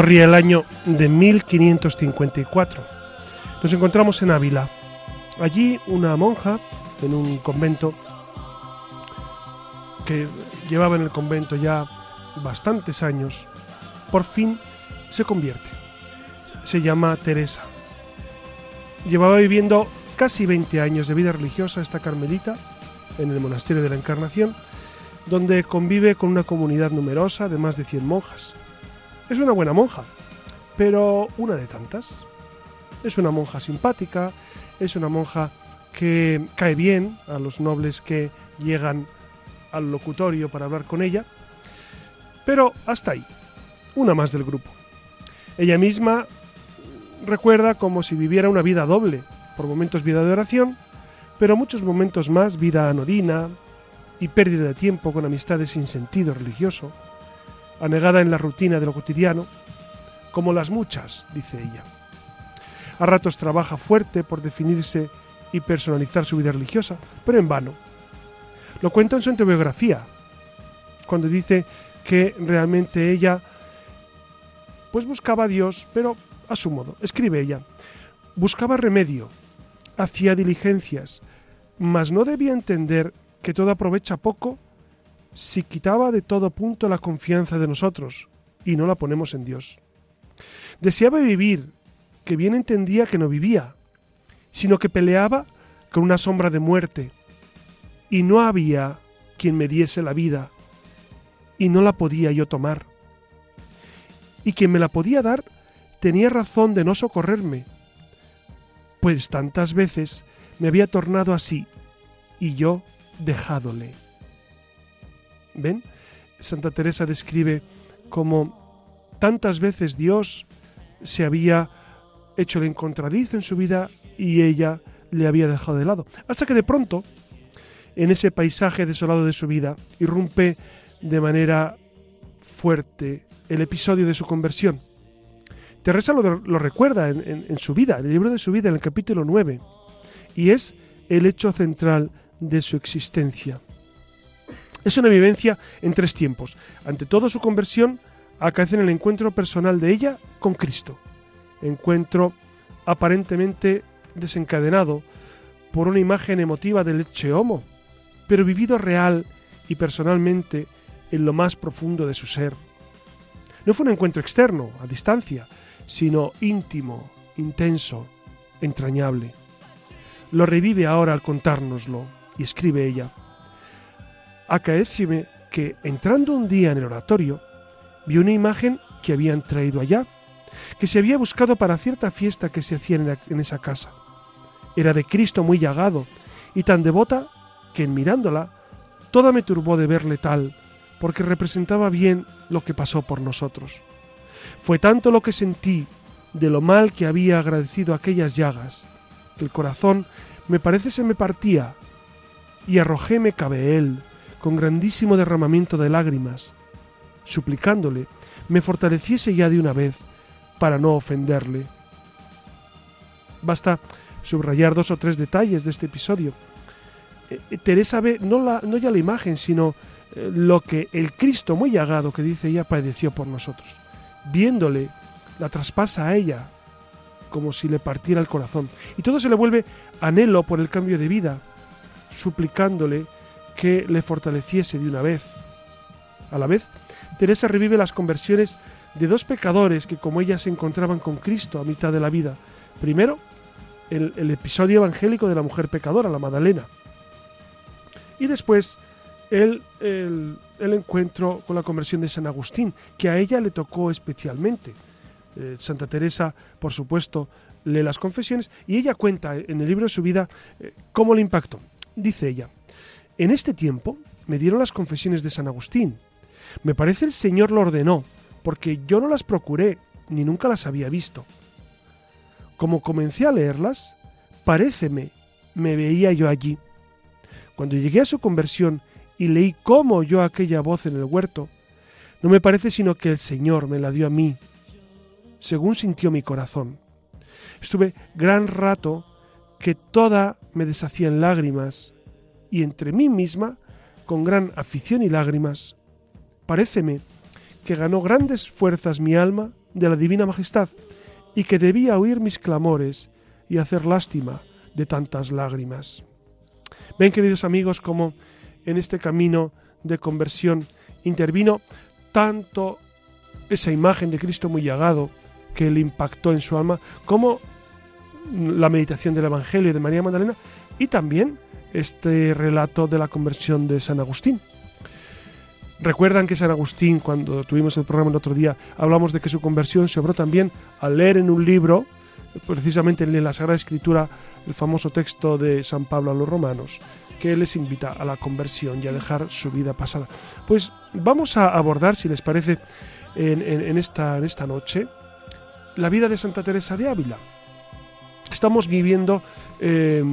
Corría el año de 1554. Nos encontramos en Ávila. Allí una monja en un convento que llevaba en el convento ya bastantes años, por fin se convierte. Se llama Teresa. Llevaba viviendo casi 20 años de vida religiosa esta carmelita en el monasterio de la Encarnación, donde convive con una comunidad numerosa de más de 100 monjas. Es una buena monja, pero una de tantas. Es una monja simpática, es una monja que cae bien a los nobles que llegan al locutorio para hablar con ella, pero hasta ahí, una más del grupo. Ella misma recuerda como si viviera una vida doble, por momentos vida de oración, pero muchos momentos más vida anodina y pérdida de tiempo con amistades sin sentido religioso, anegada en la rutina de lo cotidiano, como las muchas, dice ella. A ratos trabaja fuerte por definirse y personalizar su vida religiosa, pero en vano. Lo cuenta en su autobiografía, cuando dice que realmente ella pues buscaba a Dios, pero a su modo. Escribe ella, buscaba remedio, hacía diligencias, mas no debía entender que todo aprovecha poco si quitaba de todo punto la confianza de nosotros y no la ponemos en Dios. Deseaba vivir, que bien entendía que no vivía, sino que peleaba con una sombra de muerte, y no había quien me diese la vida, y no la podía yo tomar. Y quien me la podía dar tenía razón de no socorrerme, pues tantas veces me había tornado así, y yo dejádole. ¿Ven? Santa Teresa describe cómo tantas veces Dios se había hecho el encontradizo en su vida y ella le había dejado de lado. Hasta que de pronto, en ese paisaje desolado de su vida, irrumpe de manera fuerte el episodio de su conversión. Teresa lo, recuerda en, en, su vida, en el libro de su vida, en el capítulo 9, y es el hecho central de su existencia. Es una vivencia en tres tiempos. Ante todo su conversión acaece en el encuentro personal de ella con Cristo. Encuentro aparentemente desencadenado por una imagen emotiva del Eche Homo, pero vivido real y personalmente en lo más profundo de su ser. No fue un encuentro externo, a distancia, sino íntimo, intenso, entrañable. Lo revive ahora al contárnoslo, y escribe ella acaéceme que, entrando un día en el oratorio, vi una imagen que habían traído allá, que se había buscado para cierta fiesta que se hacía en, esa casa. Era de Cristo muy llagado y tan devota que en mirándola, toda me turbó de verle tal, porque representaba bien lo que pasó por nosotros. Fue tanto lo que sentí de lo mal que había agradecido aquellas llagas, que el corazón me parece se me partía, y arrojóme cabe él, con grandísimo derramamiento de lágrimas, suplicándole me fortaleciese ya de una vez para no ofenderle. Basta subrayar dos o tres detalles de este episodio. Eh, eh, Teresa ve no, la, ya la imagen, sino eh, lo que el Cristo muy llagado que dice ella padeció por nosotros. Viéndole, la traspasa a ella como si le partiera el corazón. Y todo se le vuelve anhelo por el cambio de vida, suplicándole que le fortaleciese de una vez. A la vez, Teresa revive las conversiones de dos pecadores que como ella se encontraban con Cristo a mitad de la vida. Primero, el, episodio evangélico de la mujer pecadora, la Madalena. Y después, el encuentro con la conversión de San Agustín, que a ella le tocó especialmente. Eh, Santa Teresa, por supuesto, lee las confesiones y ella cuenta en el libro de su vida eh, cómo le impactó. Dice ella, en este tiempo me dieron las confesiones de San Agustín. Me parece el Señor lo ordenó, porque yo no las procuré, ni nunca las había visto. Como comencé a leerlas, paréceme, me veía yo allí. Cuando llegué a su conversión y leí cómo oyó aquella voz en el huerto, no me parece sino que el Señor me la dio a mí, según sintió mi corazón. Estuve gran rato que toda me deshacía en lágrimas, y entre mí misma, con gran afición y lágrimas, paréceme que ganó grandes fuerzas mi alma de la divina majestad, y que debía oír mis clamores y hacer lástima de tantas lágrimas. Ven, queridos amigos, como en este camino de conversión intervino tanto esa imagen de Cristo muy llagado que le impactó en su alma, como la meditación del Evangelio de María Magdalena y también este relato de la conversión de San Agustín. Recuerdan que San Agustín, cuando tuvimos el programa el otro día, hablamos de que su conversión se obró también al leer en un libro, precisamente en la Sagrada Escritura, el famoso texto de San Pablo a los romanos, que les invita a la conversión y a dejar su vida pasada. Pues vamos a abordar, si les parece, en, esta, en esta noche, la vida de Santa Teresa de Ávila. Estamos viviendo eh,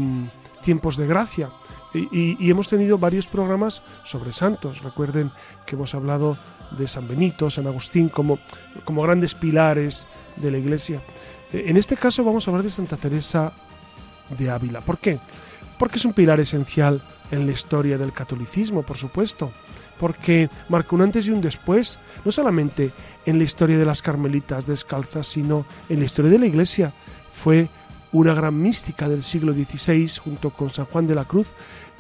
tiempos de gracia y, hemos tenido varios programas sobre santos. Recuerden que hemos hablado de San Benito, San Agustín como, como grandes pilares de la Iglesia. Eh, en este caso vamos a hablar de Santa Teresa de Ávila. ¿Por qué? Porque es un pilar esencial en la historia del catolicismo, por supuesto porque marcó un antes y un después, no solamente en la historia de las carmelitas descalzas, sino en la historia de la Iglesia. Fue una gran mística del siglo XVI junto con San Juan de la Cruz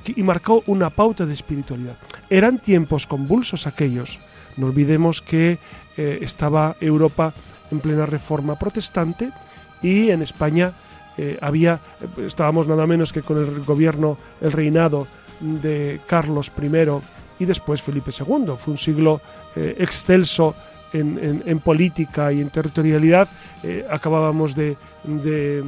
y marcó una pauta de espiritualidad. Eran tiempos convulsos aquellos. No olvidemos que eh, estaba Europa en plena reforma protestante y en España eh, había, estábamos nada menos que con el gobierno, el reinado de Carlos I y después Felipe II. Fue un siglo eh, excelso en, política y en territorialidad. Eh, acabábamos de, eh,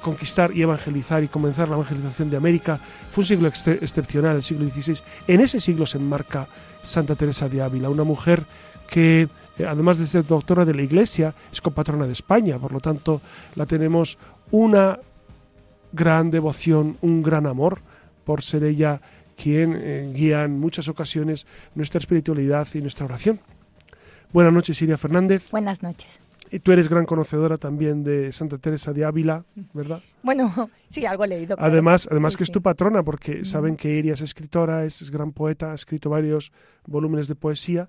conquistar y evangelizar y comenzar la evangelización de América. Fue un siglo ex excepcional, el siglo XVI. En ese siglo se enmarca Santa Teresa de Ávila, una mujer que eh, además de ser doctora de la Iglesia, es compatrona de España, por lo tanto la tenemos una gran devoción, un gran amor por ser ella quien eh, guía en muchas ocasiones nuestra espiritualidad y nuestra oración. Buenas noches, Siria Fernández. Buenas noches. Y tú eres gran conocedora también de Santa Teresa de Ávila, ¿verdad? Bueno, sí, algo he leído. Claro. Además, además sí, que sí. es tu patrona, porque mm. saben que Iria es escritora, es, es, gran poeta, ha escrito varios volúmenes de poesía.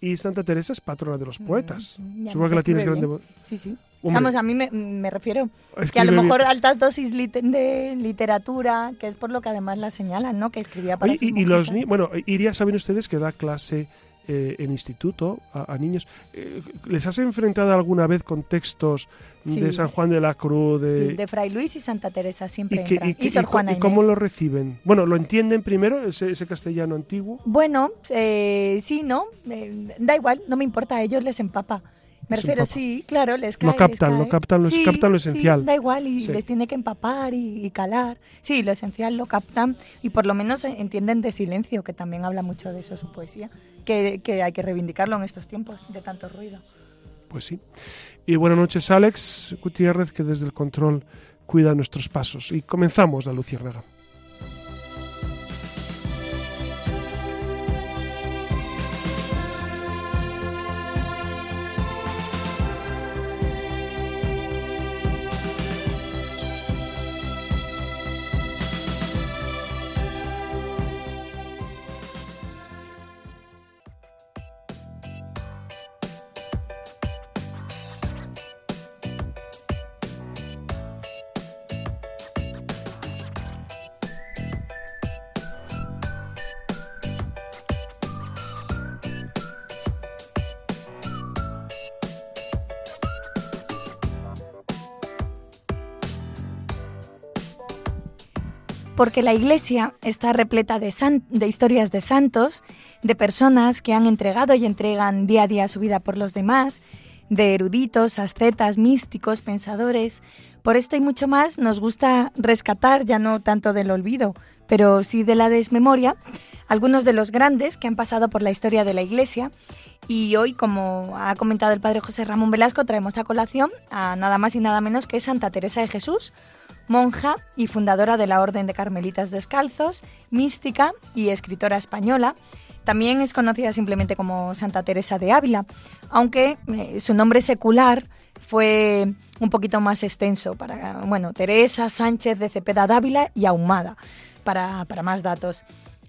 Y Santa Teresa es patrona de los poetas. Mm, Supongo que la tienes grande. Sí, sí. Hombre, Vamos, a mí me, me refiero que a lo mejor bien. altas dosis lit de literatura, que es por lo que además la señalan, ¿no? Que escribía para Oye, y, y los Bueno, Iria, saben ustedes que da clase eh, en instituto a, a niños. Eh, ¿Les has enfrentado alguna vez con textos sí. de San Juan de la Cruz? De, de Fray Luis y Santa Teresa siempre. ¿Y, que, y, y Sor Juana ¿Y cómo lo reciben? Bueno, ¿lo entienden primero, ese, ese castellano antiguo? Bueno, eh, sí, ¿no? Eh, da igual, no me importa, a ellos les empapa. Me refiero, sí, claro, les cae. Lo captan, les cae. lo captan, lo, sí, captan lo esencial. Sí, da igual, y sí. les tiene que empapar y, y, calar. Sí, lo esencial lo captan y por lo menos entienden de silencio, que también habla mucho de eso su poesía, que, que hay que reivindicarlo en estos tiempos de tanto ruido. Pues sí. Y buenas noches, Alex Gutiérrez, que desde el control cuida nuestros pasos. Y comenzamos la Luciérnaga. Porque la Iglesia está repleta de, de, historias de santos, de personas que han entregado y entregan día a día su vida por los demás, de eruditos, ascetas, místicos, pensadores. Por esto y mucho más nos gusta rescatar, ya no tanto del olvido, pero sí de la desmemoria, algunos de los grandes que han pasado por la historia de la Iglesia. Y hoy, como ha comentado el padre José Ramón Velasco, traemos a colación a nada más y nada menos que Santa Teresa de Jesús, monja y fundadora de la Orden de Carmelitas Descalzos, mística y escritora española. También es conocida simplemente como Santa Teresa de Ávila, aunque eh, su nombre secular fue un poquito más extenso para, bueno, Teresa Sánchez de Cepeda Dávila y Ahumada, para, para más datos.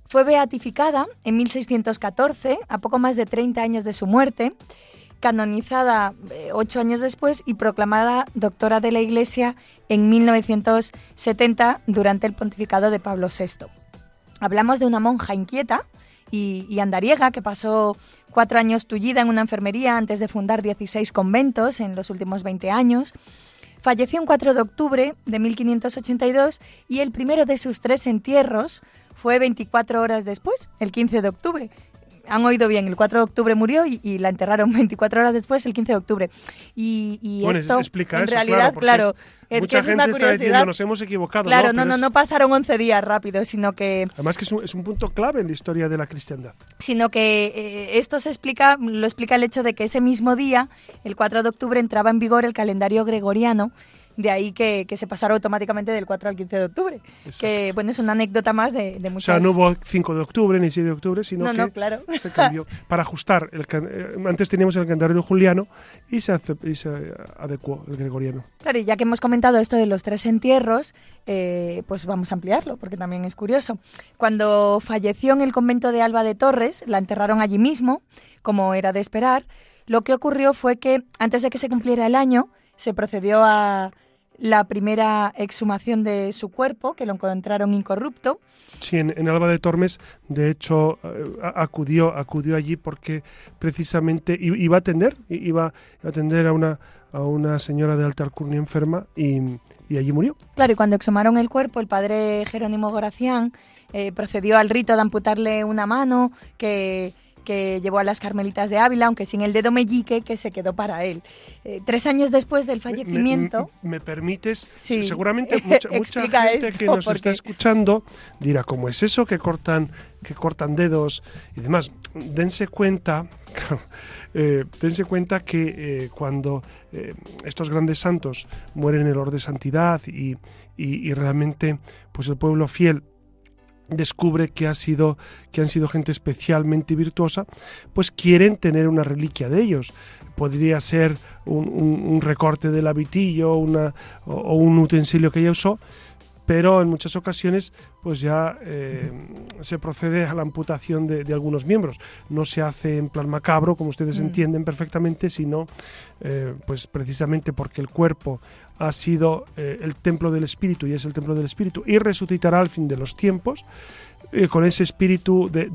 Fue beatificada en 1614, a poco más de 30 años de su muerte, canonizada eh, ocho años después y proclamada doctora de la Iglesia en 1970 durante el pontificado de Pablo VI. Hablamos de una monja inquieta y, andariega que pasó cuatro años tullida en una enfermería antes de fundar 16 conventos en los últimos 20 años. Falleció un 4 de octubre de 1582 y el primero de sus tres entierros fue 24 horas después, el 15 de octubre, han oído bien, el 4 de octubre murió y, la enterraron 24 horas después, el 15 de octubre. Y, esto, en realidad, claro, es, mucha gente una curiosidad. Está diciendo, nos hemos equivocado. Claro, no, no, no, pasaron 11 días rápido, sino que... Además que es un, punto clave en la historia de la cristiandad. Sino que eh, esto se explica, lo explica el hecho de que ese mismo día, el 4 de octubre, entraba en vigor el calendario gregoriano de ahí que, se pasara automáticamente del 4 al 15 de octubre. Que, bueno, es una anécdota más de, de muchas... O sea, no hubo 5 de octubre ni 6 de octubre, sino que claro. se cambió para ajustar. El, eh, antes teníamos el calendario juliano y se, y se adecuó el gregoriano. Claro, y ya que hemos comentado esto de los tres entierros, eh, pues vamos a ampliarlo, porque también es curioso. Cuando falleció en el convento de Alba de Torres, la enterraron allí mismo, como era de esperar. Lo que ocurrió fue que antes de que se cumpliera el año, se procedió a la primera exhumación de su cuerpo, que lo encontraron incorrupto. Sí, en, Alba de Tormes, de hecho, eh, acudió, acudió allí porque precisamente iba a atender, iba a atender a una, a una señora de alta alcurnia enferma y, allí murió. Claro, y cuando exhumaron el cuerpo, el padre Jerónimo Goracián eh, procedió al rito de amputarle una mano que que llevó a las Carmelitas de Ávila, aunque sin el dedo meñique que se quedó para él. Eh, tres años después del fallecimiento... ¿Me, permites? Sí. Seguramente mucha, gente que nos está escuchando dirá, ¿cómo es eso que cortan, que cortan dedos y demás? Dense cuenta... Eh, dense cuenta que eh, cuando estos grandes santos mueren en el orden de santidad y, y, y realmente pues el pueblo fiel descubre que, ha sido, que han sido gente especialmente virtuosa, pues quieren tener una reliquia de ellos. Podría ser un, recorte del habitillo una, o, un utensilio que ella usó, pero en muchas ocasiones pues ya eh, se procede a la amputación de, algunos miembros. No se hace en plan macabro, como ustedes mm. entienden perfectamente, sino eh, pues precisamente porque el cuerpo ha sido eh, el templo del Espíritu y es el templo del Espíritu y resucitará al fin de los tiempos, con ese espíritu de,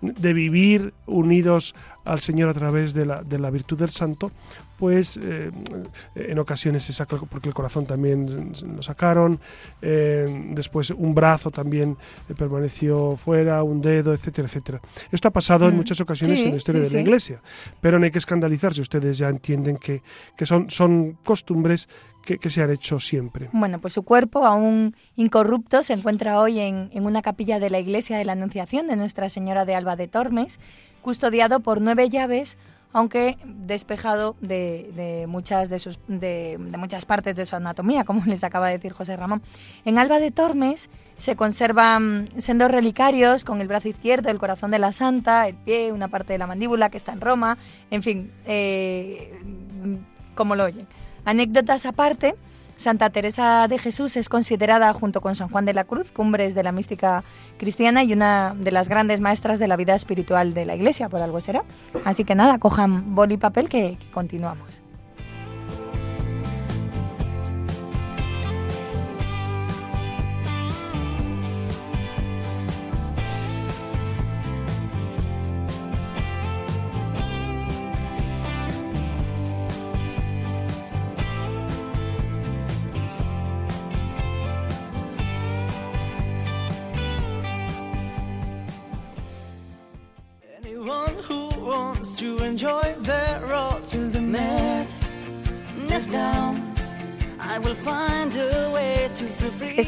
de, vivir unidos al Señor a través de la, de la virtud del Santo, pues eh, en ocasiones se saca porque el corazón también lo sacaron, eh, después un brazo también eh, permaneció fuera, un dedo, etcétera, etcétera. Esto ha pasado en mm. muchas ocasiones en la historia de la Iglesia, pero no hay que escandalizarse, ustedes ya entienden que, que son, son costumbres que, que, se han hecho siempre. Bueno, pues su cuerpo, aún incorrupto, se encuentra hoy en, en, una capilla de la iglesia de la Anunciación de Nuestra Señora de Alba de Tormes, custodiado por nueve llaves aunque despejado de, muchas, de, sus, de, muchas partes de su anatomía, como les acaba de decir José Ramón. En Alba de Tormes se conservan sendos relicarios con el brazo izquierdo, el corazón de la santa, el pie, una parte de la mandíbula que está en Roma, en fin, eh, como lo oyen. Anécdotas aparte, Santa Teresa de Jesús es considerada, junto con San Juan de la Cruz, cumbres de la mística cristiana y una de las grandes maestras de la vida espiritual de la Iglesia, por algo será. Así que nada, cojan boli y papel que continuamos.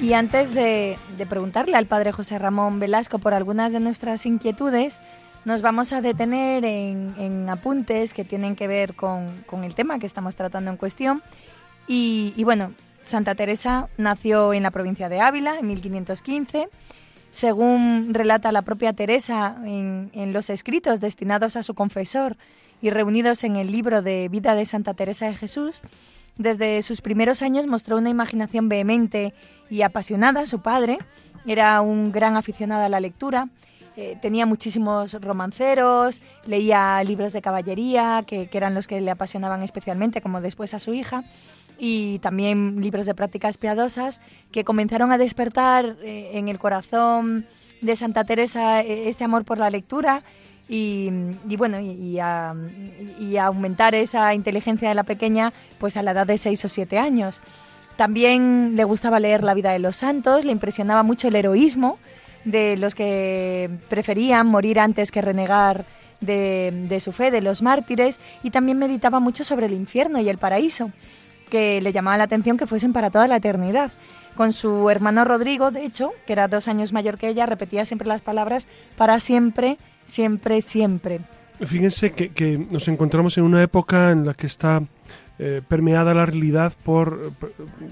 Y antes de, preguntarle al padre José Ramón Velasco por algunas de nuestras inquietudes, nos vamos a detener en, apuntes que tienen que ver con, el tema que estamos tratando en cuestión. Y, bueno, Santa Teresa nació en la provincia de Ávila en 1515. Según relata la propia Teresa en, en los escritos destinados a su confesor y reunidos en el libro de Vida de Santa Teresa de Jesús, desde sus primeros años mostró una imaginación vehemente y apasionada. Su padre era un gran aficionado a la lectura, eh, tenía muchísimos romanceros, leía libros de caballería, que, eran los que le apasionaban especialmente, como después a su hija, y también libros de prácticas piadosas que comenzaron a despertar eh, en el corazón de Santa Teresa eh, ese amor por la lectura y, bueno y, a, aumentar esa inteligencia de la pequeña pues a la edad de 6 o 7 años. También le gustaba leer la vida de los santos, le impresionaba mucho el heroísmo de los que preferían morir antes que renegar de, su fe, de los mártires, y también meditaba mucho sobre el infierno y el paraíso, que le llamaba la atención que fuesen para toda la eternidad. Con su hermano Rodrigo, de hecho, que era dos años mayor que ella, repetía siempre las palabras para siempre, siempre, siempre. Fíjense que, nos encontramos en una época en la que está eh, permeada la realidad por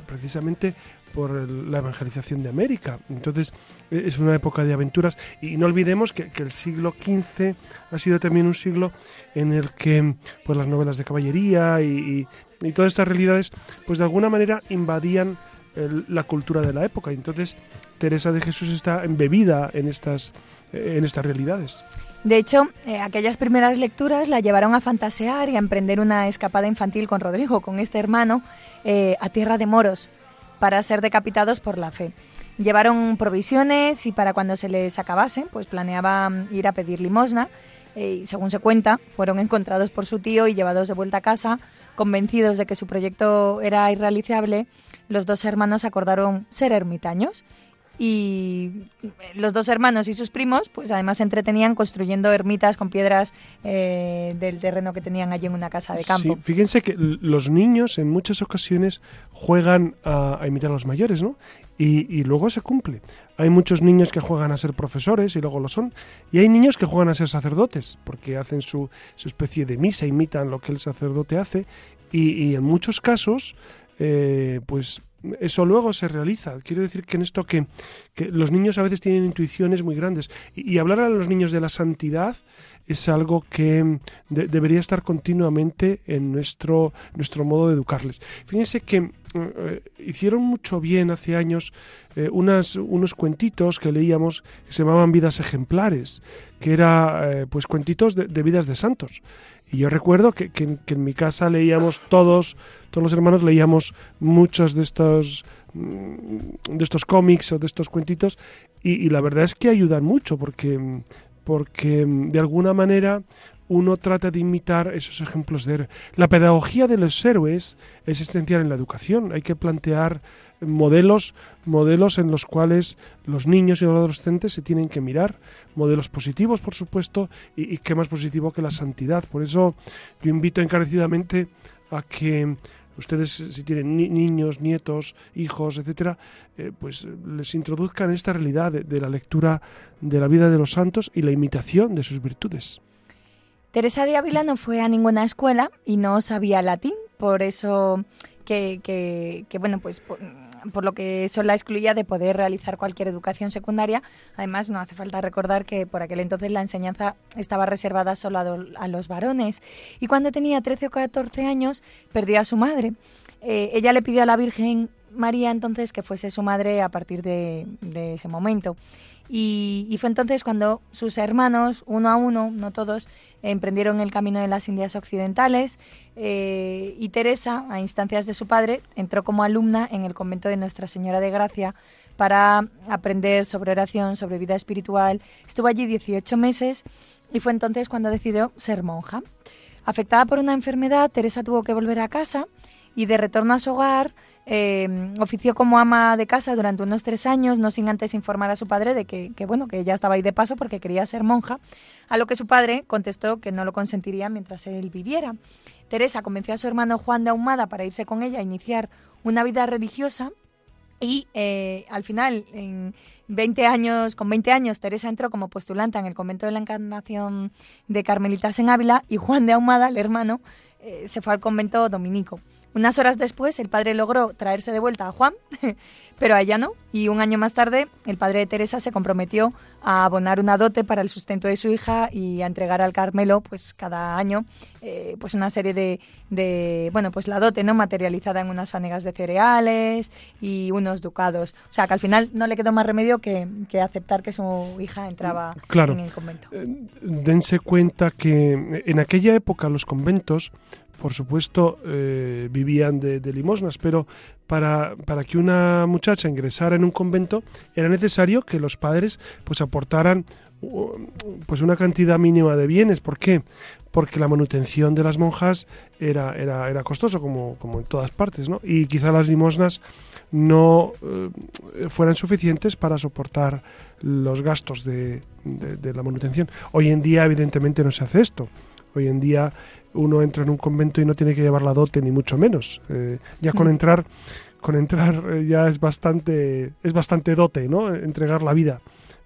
precisamente por la evangelización de América. Entonces e, es una época de aventuras y no olvidemos que, el siglo XV ha sido también un siglo en el que pues, las novelas de caballería y, todas estas realidades pues de alguna manera invadían la cultura de la época. Entonces Teresa de Jesús está embebida en estas en estas realidades. De hecho, eh, aquellas primeras lecturas la llevaron a fantasear y a emprender una escapada infantil con Rodrigo, con este hermano, eh, a tierra de moros, para ser decapitados por la fe. Llevaron provisiones y para cuando se les acabase, pues planeaban ir a pedir limosna. Eh, y según se cuenta, fueron encontrados por su tío y llevados de vuelta a casa, convencidos de que su proyecto era irrealizable. Los dos hermanos acordaron ser ermitaños y los dos hermanos y sus primos, pues además se entretenían construyendo ermitas con piedras eh, del terreno que tenían allí en una casa de campo. Fíjense que los niños en muchas ocasiones juegan a, imitar a los mayores, ¿no? Y, luego se cumple. Hay muchos niños que juegan a ser profesores y luego lo son. Y hay niños que juegan a ser sacerdotes, porque hacen su, especie de misa, imitan lo que el sacerdote hace. Y, en muchos casos, eh, pues eso luego se realiza. Quiero decir que en esto que, los niños a veces tienen intuiciones muy grandes y, hablar a los niños de la santidad es algo que debería estar continuamente en nuestro, nuestro modo de educarles. Fíjense que eh, hicieron mucho bien hace años eh, unas, unos cuentitos que leíamos que se llamaban vidas ejemplares, que eran eh, pues cuentitos de vidas de santos. Y yo recuerdo que, en mi casa leíamos todos, todos los hermanos leíamos muchos de estos, mm, de estos cómics o de estos cuentitos y, la verdad es que ayudan mucho porque, porque mm, de alguna manera uno trata de imitar esos ejemplos de héroe. La pedagogía de los héroes es esencial en la educación. Hay que plantear modelos, modelos en los cuales los niños y los adolescentes se tienen que mirar, modelos positivos, por supuesto, y, qué más positivo que la santidad. Por eso yo invito encarecidamente a que ustedes si tienen niños, nietos, hijos, etcétera, eh, pues les introduzcan esta realidad de, la lectura de la vida de los santos y la imitación de sus virtudes. Teresa de Ávila no fue a ninguna escuela y no sabía latín, por eso que, que bueno, pues por lo que eso la excluía de poder realizar cualquier educación secundaria. Además, no hace falta recordar que por aquel entonces la enseñanza estaba reservada solo a, los varones. Y cuando tenía 13 o 14 años, perdió a su madre. Eh, ella le pidió a la Virgen María entonces que fuese su madre a partir de, ese momento. Y, fue entonces cuando sus hermanos, uno a uno, no todos, emprendieron el camino de las Indias Occidentales eh, y Teresa, a instancias de su padre, entró como alumna en el convento de Nuestra Señora de Gracia para aprender sobre oración, sobre vida espiritual. Estuvo allí 18 meses y fue entonces cuando decidió ser monja. Afectada por una enfermedad, Teresa tuvo que volver a casa y de retorno a su hogar eh, ofició como ama de casa durante unos tres años, no sin antes informar a su padre de que, bueno, que ella estaba ahí de paso porque quería ser monja, a lo que su padre contestó que no lo consentiría mientras él viviera. Teresa convenció a su hermano Juan de Ahumada para irse con ella a iniciar una vida religiosa y eh, al final, en 20 años, con 20 años, Teresa entró como postulanta en el convento de la Encarnación de Carmelitas en Ávila y Juan de Ahumada, el hermano, eh, se fue al convento dominico. Unas horas después, el padre logró traerse de vuelta a Juan, pero a ella no. Y un año más tarde, el padre de Teresa se comprometió a abonar una dote para el sustento de su hija y a entregar al Carmelo, pues cada año, eh, pues una serie de, bueno, pues la dote no materializada en unas fanegas de cereales y unos ducados. O sea, que al final no le quedó más remedio que, aceptar que su hija entraba en el convento. Eh, dense cuenta que en aquella época los conventos por supuesto, eh, vivían de, limosnas, pero para, para, que una muchacha ingresara en un convento era necesario que los padres pues aportaran pues una cantidad mínima de bienes. ¿Por qué? Porque la manutención de las monjas era, era, era costoso, como, como en todas partes, ¿no? Y quizá las limosnas no eh, fueran suficientes para soportar los gastos de, de la manutención. Hoy en día, evidentemente, no se hace esto. Hoy en día uno entra en un convento y no tiene que llevar la dote ni mucho menos. Eh, ya con mm. entrar, con entrar eh, ya es bastante, es bastante dote, ¿no? Entregar la vida.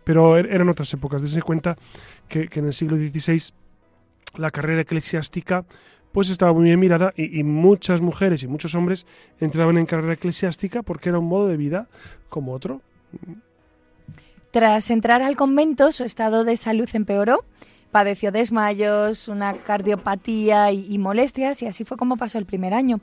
Pero er, eran otras épocas. Dense cuenta que, en el siglo XVI la carrera eclesiástica pues estaba muy bien mirada y, y, muchas mujeres y muchos hombres entraban en carrera eclesiástica porque era un modo de vida como otro. Tras entrar al convento, su estado de salud empeoró padeció desmayos, una cardiopatía y, molestias y así fue como pasó el primer año.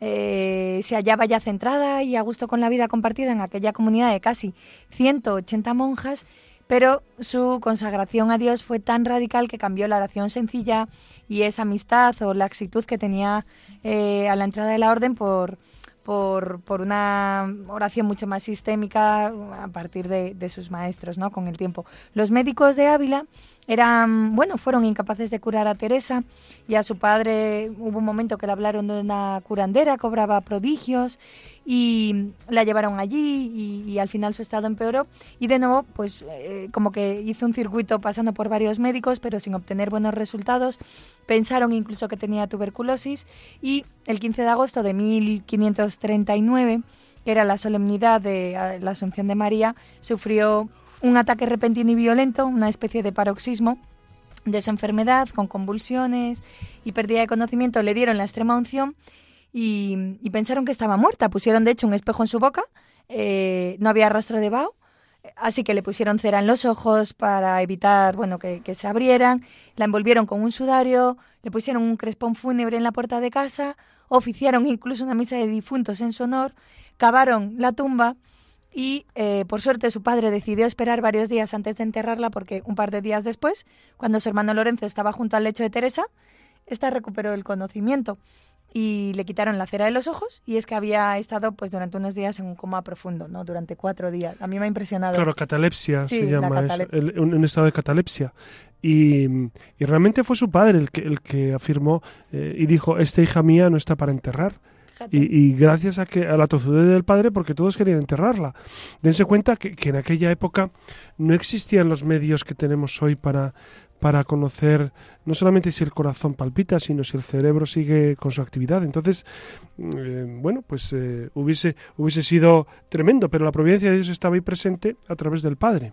Eh, se hallaba ya centrada y a gusto con la vida compartida en aquella comunidad de casi 180 monjas, pero su consagración a Dios fue tan radical que cambió la oración sencilla y esa amistad o laxitud que tenía eh, a la entrada de la orden por, por, por, una oración mucho más sistémica a partir de, de, sus maestros, ¿no? Con el tiempo. Los médicos de Ávila eran, bueno, fueron incapaces de curar a Teresa y a su padre hubo un momento que le hablaron de una curandera, cobraba prodigios y la llevaron allí y, al final su estado empeoró. Y de nuevo pues eh, como que hizo un circuito pasando por varios médicos pero sin obtener buenos resultados. Pensaron incluso que tenía tuberculosis. Y el 15 de agosto de 1539 que era la solemnidad de la Asunción de María sufrió un ataque repentino y violento, una especie de paroxismo de su enfermedad, con convulsiones y pérdida de conocimiento, le dieron la extrema unción y, pensaron que estaba muerta. Pusieron, de hecho, un espejo en su boca, eh, no había rastro de vaho, así que le pusieron cera en los ojos para evitar bueno, que, que se abrieran, la envolvieron con un sudario, le pusieron un crespón fúnebre en la puerta de casa, oficiaron incluso una misa de difuntos en su honor, cavaron la tumba y eh, por suerte su padre decidió esperar varios días antes de enterrarla porque un par de días después, cuando su hermano Lorenzo estaba junto al lecho de Teresa, esta recuperó el conocimiento y le quitaron la cera de los ojos y es que había estado pues durante unos días en un coma profundo, ¿no? Durante cuatro días. A mí me ha impresionado. Claro, catalepsia se llama, un, estado de catalepsia. Y, y, realmente fue su padre el que, el que afirmó eh, y dijo, esta hija mía no está para enterrar. Y, gracias a que a la tozudez del padre, porque todos querían enterrarla. Dense cuenta que, en aquella época no existían los medios que tenemos hoy para, para conocer no solamente si el corazón palpita, sino si el cerebro sigue con su actividad. Entonces, eh, bueno, pues eh, hubiese, hubiese sido tremendo, pero la providencia de Dios estaba ahí presente a través del Padre.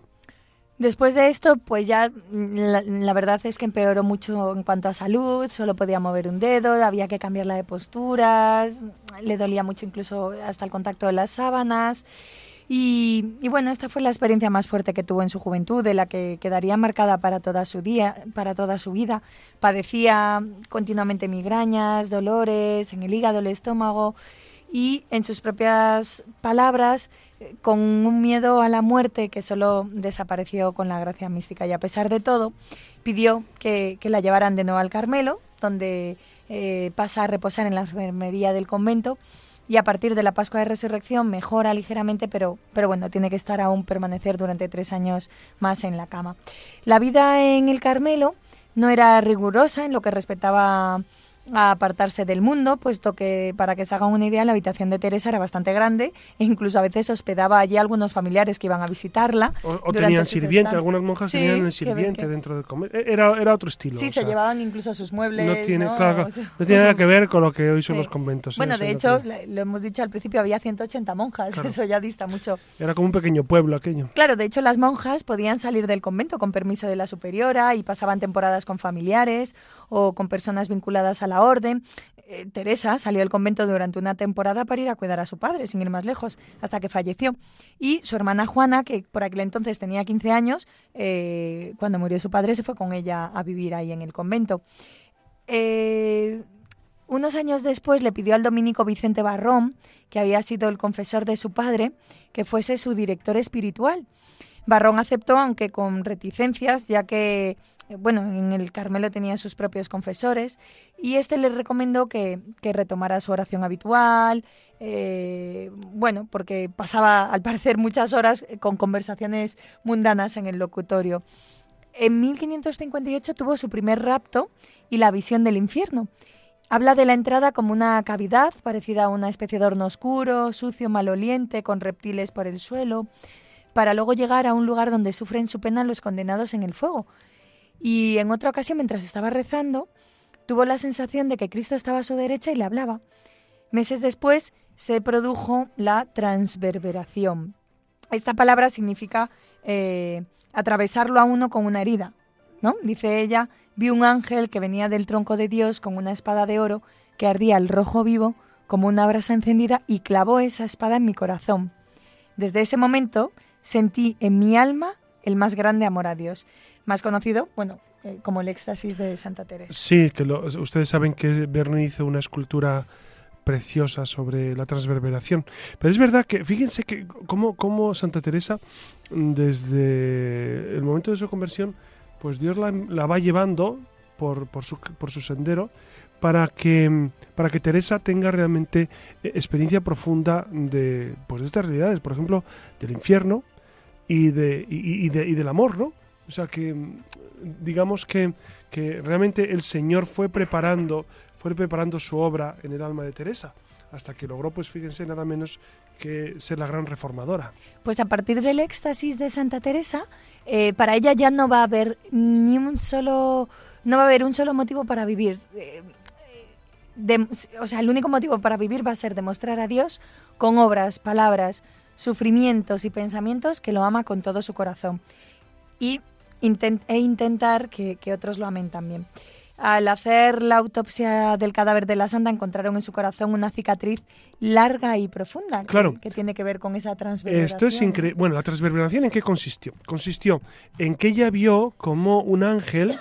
Después de esto, pues ya mm, la, verdad es que empeoró mucho en cuanto a salud, solo podía mover un dedo, había que cambiarla de posturas, le dolía mucho incluso hasta el contacto de las sábanas. Y, bueno, esta fue la experiencia más fuerte que tuvo en su juventud, de la que quedaría marcada para toda su día, para toda su vida. Padecía continuamente migrañas, dolores en el hígado, el estómago y en sus propias palabras, con un miedo a la muerte que solo desapareció con la gracia mística y a pesar de todo, pidió que, la llevaran de nuevo al Carmelo, donde eh, pasa a reposar en la enfermería del convento y a partir de la Pascua de Resurrección mejora ligeramente, pero, pero bueno, tiene que estar aún permanecer durante tres años más en la cama. La vida en el Carmelo no era rigurosa en lo que respetaba a apartarse del mundo, puesto que, para que se hagan una idea, la habitación de Teresa era bastante grande e incluso a veces hospedaba allí algunos familiares que iban a visitar,la O, tenían sirviente, algunas monjas tenían el sirviente dentro del convento. E, era, era otro estilo. Sí, se llevaban incluso sus muebles. No tiene, Claro, no tiene nada que ver con lo que hoy son los conventos. Bueno, de hecho, lo, hemos dicho al principio, había 180 monjas, eso ya dista mucho. Era como un pequeño pueblo aquello. Claro, de hecho las monjas podían salir del convento con permiso de la superiora y pasaban temporadas con familiares o con personas vinculadas a la orden. Eh, Teresa salió del convento durante una temporada para ir a cuidar a su padre, sin ir más lejos, hasta que falleció. Y su hermana Juana, que por aquel entonces tenía 15 años, eh, cuando murió su padre se fue con ella a vivir ahí en el convento. Eh, unos años después le pidió al dominico Vicente Barrón, que había sido el confesor de su padre, que fuese su director espiritual. Barrón aceptó, aunque con reticencias, ya que bueno, en el Carmelo tenía sus propios confesores y este le recomendó que, retomara su oración habitual, eh, bueno, porque pasaba al parecer muchas horas con conversaciones mundanas en el locutorio. En 1558 tuvo su primer rapto y la visión del infierno. Habla de la entrada como una cavidad parecida a una especie de horno oscuro, sucio, maloliente, con reptiles por el suelo, para luego llegar a un lugar donde sufren su pena los condenados en el fuego. Y en otra ocasión, mientras estaba rezando, tuvo la sensación de que Cristo estaba a su derecha y le hablaba. Meses después se produjo la transverberación. Esta palabra significa eh, atravesarlo a uno con una herida. ¿no? Dice ella, vi un ángel que venía del tronco de Dios con una espada de oro que ardía al rojo vivo como una brasa encendida y clavó esa espada en mi corazón. Desde ese momento sentí en mi alma el más grande amor a Dios más conocido, bueno, eh, como el éxtasis de Santa Teresa. Sí, que ustedes saben que Berni hizo una escultura preciosa sobre la transverberación. Pero es verdad que, fíjense que cómo, cómo Santa Teresa, desde el momento de su conversión, pues Dios la, va llevando por, por, su, por su sendero para que, para que Teresa tenga realmente eh, experiencia profunda de, pues, de estas realidades, por ejemplo, del infierno y, de, y, de, y del amor, ¿no? O sea que digamos que, que realmente el Señor fue preparando, fue preparando su obra en el alma de Teresa hasta que logró, pues fíjense, nada menos que ser la gran reformadora. Pues a partir del éxtasis de Santa Teresa, eh, para ella ya no va a haber ni un solo, no va a haber un solo motivo para vivir. Eh, o sea, el único motivo para vivir va a ser demostrar a Dios con obras, palabras, sufrimientos y pensamientos que lo ama con todo su corazón. Y e intentar que, otros lo amen también. Al hacer la autopsia del cadáver de la santa encontraron en su corazón una cicatriz larga y profunda que, tiene que ver con esa transverberación. Esto es increíble. Bueno, la transverberación en qué consistió? Consistió en que ella vio como un ángel,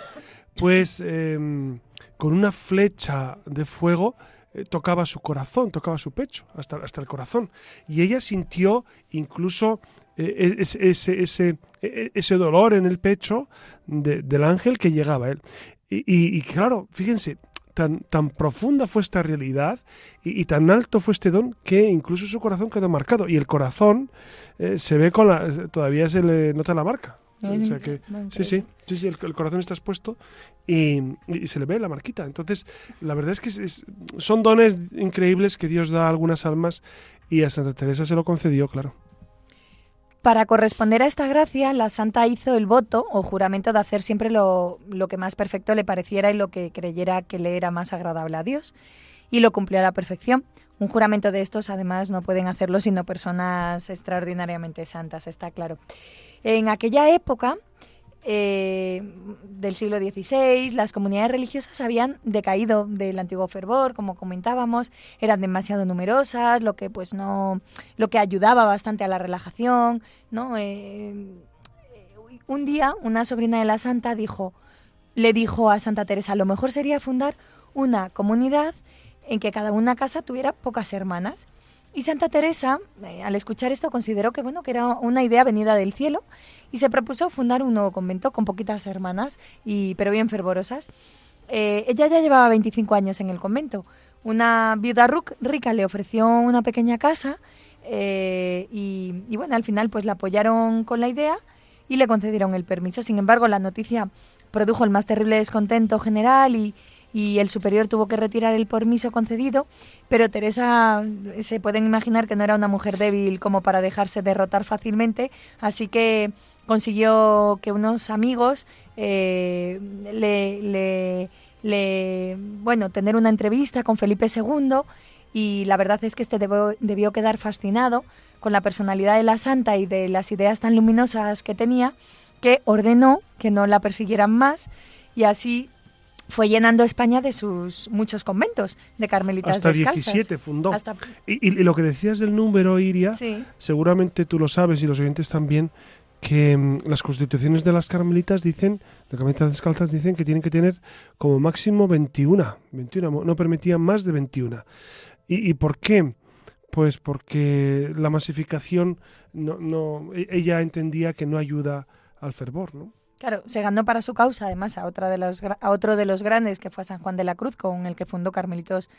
pues em, con una flecha de fuego eh, tocaba su corazón, tocaba su pecho, hasta, hasta el corazón. Y ella sintió incluso eh, ese, ese, e, ese, dolor en el pecho del ángel que llegaba a él. Y, claro, fíjense, tan, tan profunda fue esta realidad y, tan alto fue este don que incluso su corazón quedó marcado. Y el corazón eh, se ve con la. todavía se le nota la marca. O sea que, sí, sí, sí, sí el, corazón está expuesto y, se le ve la marquita. Entonces, la verdad es que son dones increíbles que Dios da a algunas almas y a Santa Teresa se lo concedió, claro. Para corresponder a esta gracia, la santa hizo el voto o juramento de hacer siempre lo, que más perfecto le pareciera y lo que creyera que le era más agradable a Dios. Y lo cumplió a la perfección. Un juramento de estos, además, no pueden hacerlo sino personas extraordinariamente santas, está claro. En aquella época, eh, del siglo XVI, las comunidades religiosas habían decaído del antiguo fervor, como comentábamos, eran demasiado numerosas, lo que pues no, lo que ayudaba bastante a la relajación, ¿no? Eh, un día, una sobrina de la santa dijo, le dijo a Santa Teresa, lo mejor sería fundar una comunidad en que cada una casa tuviera pocas hermanas. Y Santa Teresa, eh, al escuchar esto, consideró que, bueno, que era una idea venida del cielo y se propuso fundar un nuevo convento con poquitas hermanas, y, pero bien fervorosas. Eh, ella ya llevaba 25 años en el convento. Una viuda rica le ofreció una pequeña casa eh, y, y, bueno, al final pues la apoyaron con la idea y le concedieron el permiso. Sin embargo, la noticia produjo el más terrible descontento general y, y el superior tuvo que retirar el permiso concedido, pero Teresa se pueden imaginar que no era una mujer débil como para dejarse derrotar fácilmente, así que consiguió que unos amigos eh, le, le, bueno, tener una entrevista con Felipe II y la verdad es que este debió quedar fascinado con la personalidad de la santa y de las ideas tan luminosas que tenía, que ordenó que no la persiguieran más y así fue llenando España de sus muchos conventos de carmelitas Hasta descalzas. 17 fundó. Y, lo que decías del número, Iria, seguramente tú lo sabes y los oyentes también, que mm, las constituciones de las carmelitas dicen, de carmelitas descalzas dicen que tienen que tener como máximo 21, 21 no permitían más de 21. ¿Y, y por qué? Pues porque la masificación, no, no, e, ella entendía que no ayuda al fervor, ¿no? Claro, se ganó para su causa, además, a, otra de los, otro de los grandes, que fue San Juan de la Cruz, con el que fundó Carmelitos,